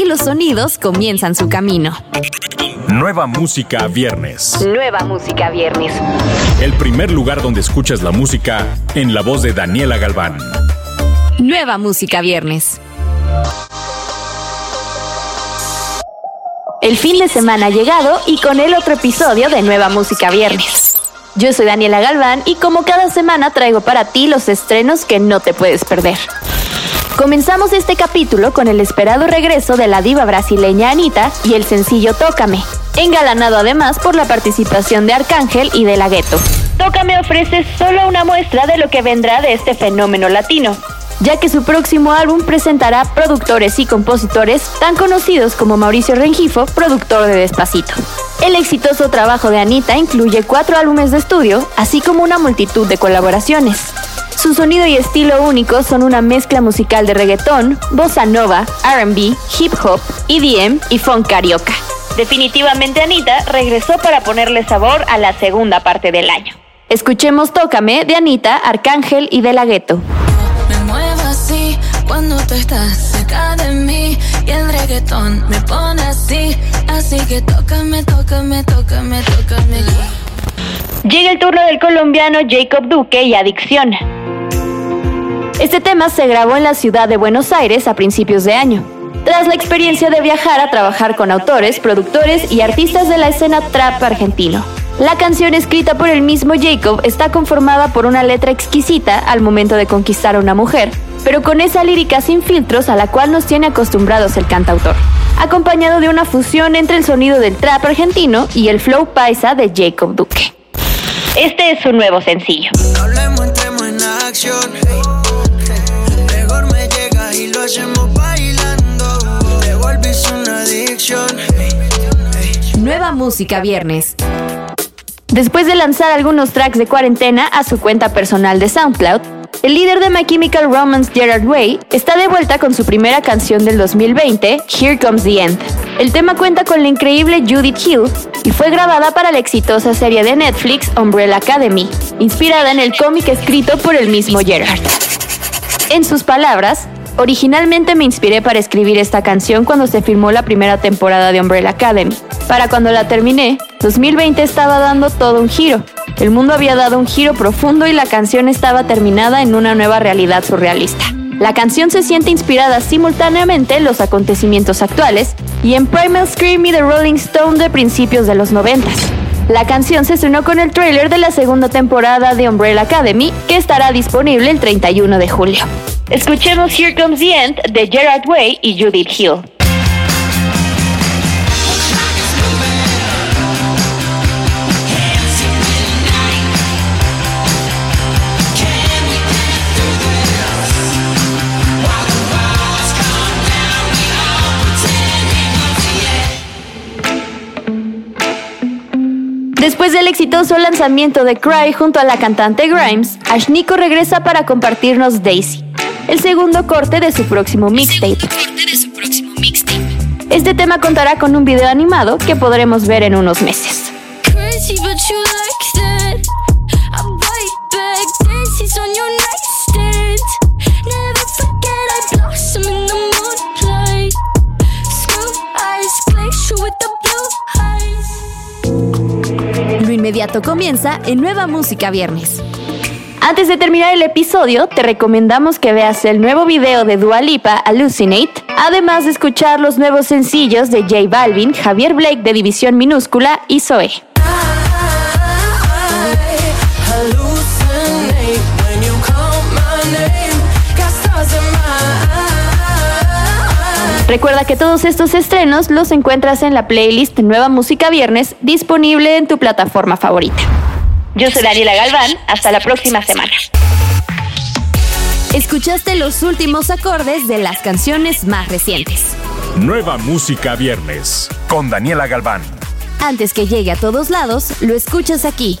y los sonidos comienzan su camino. Nueva música viernes. Nueva música viernes. El primer lugar donde escuchas la música en la voz de Daniela Galván. Nueva música viernes. El fin de semana ha llegado y con él otro episodio de Nueva Música Viernes. Yo soy Daniela Galván y como cada semana traigo para ti los estrenos que no te puedes perder. Comenzamos este capítulo con el esperado regreso de la diva brasileña Anita y el sencillo Tócame, engalanado además por la participación de Arcángel y de la Gueto. Tócame ofrece solo una muestra de lo que vendrá de este fenómeno latino, ya que su próximo álbum presentará productores y compositores tan conocidos como Mauricio Rengifo, productor de Despacito. El exitoso trabajo de Anita incluye cuatro álbumes de estudio, así como una multitud de colaboraciones. Su sonido y estilo único son una mezcla musical de reggaetón, bossa nova, RB, hip hop, EDM y funk carioca. Definitivamente Anita regresó para ponerle sabor a la segunda parte del año. Escuchemos Tócame de Anita, Arcángel y De La Ghetto. Me muevo así cuando tú estás cerca de mí y el reggaetón me pone así, así que tócame, tócame, tócame, tócame. Llega el turno del colombiano Jacob Duque y Adicción. Este tema se grabó en la ciudad de Buenos Aires a principios de año. Tras la experiencia de viajar a trabajar con autores, productores y artistas de la escena trap argentino. La canción escrita por el mismo Jacob está conformada por una letra exquisita al momento de conquistar a una mujer, pero con esa lírica sin filtros a la cual nos tiene acostumbrados el cantautor, acompañado de una fusión entre el sonido del trap argentino y el flow paisa de Jacob Duque. Este es su nuevo sencillo. Hablemos, en acción. Nueva música viernes. Después de lanzar algunos tracks de cuarentena a su cuenta personal de SoundCloud, el líder de My Chemical Romance, Gerard Way, está de vuelta con su primera canción del 2020, Here Comes the End. El tema cuenta con la increíble Judith Hill y fue grabada para la exitosa serie de Netflix Umbrella Academy, inspirada en el cómic escrito por el mismo Gerard. En sus palabras, Originalmente me inspiré para escribir esta canción cuando se filmó la primera temporada de Umbrella Academy. Para cuando la terminé, 2020 estaba dando todo un giro. El mundo había dado un giro profundo y la canción estaba terminada en una nueva realidad surrealista. La canción se siente inspirada simultáneamente en los acontecimientos actuales y en Primal Scream y The Rolling Stone de principios de los 90. La canción se estrenó con el tráiler de la segunda temporada de Umbrella Academy, que estará disponible el 31 de julio. Escuchemos Here Comes the End de Gerard Way y Judith Hill. Después del exitoso lanzamiento de Cry junto a la cantante Grimes, Ashniko regresa para compartirnos Daisy, el segundo corte de su próximo mixtape. Este tema contará con un video animado que podremos ver en unos meses. Inmediato comienza en Nueva Música Viernes. Antes de terminar el episodio, te recomendamos que veas el nuevo video de Dua Lipa, Hallucinate, además de escuchar los nuevos sencillos de J Balvin, Javier Blake de División Minúscula y Zoe. Recuerda que todos estos estrenos los encuentras en la playlist Nueva Música Viernes disponible en tu plataforma favorita. Yo soy Daniela Galván, hasta la próxima semana. Escuchaste los últimos acordes de las canciones más recientes. Nueva música viernes con Daniela Galván. Antes que llegue a todos lados, lo escuchas aquí,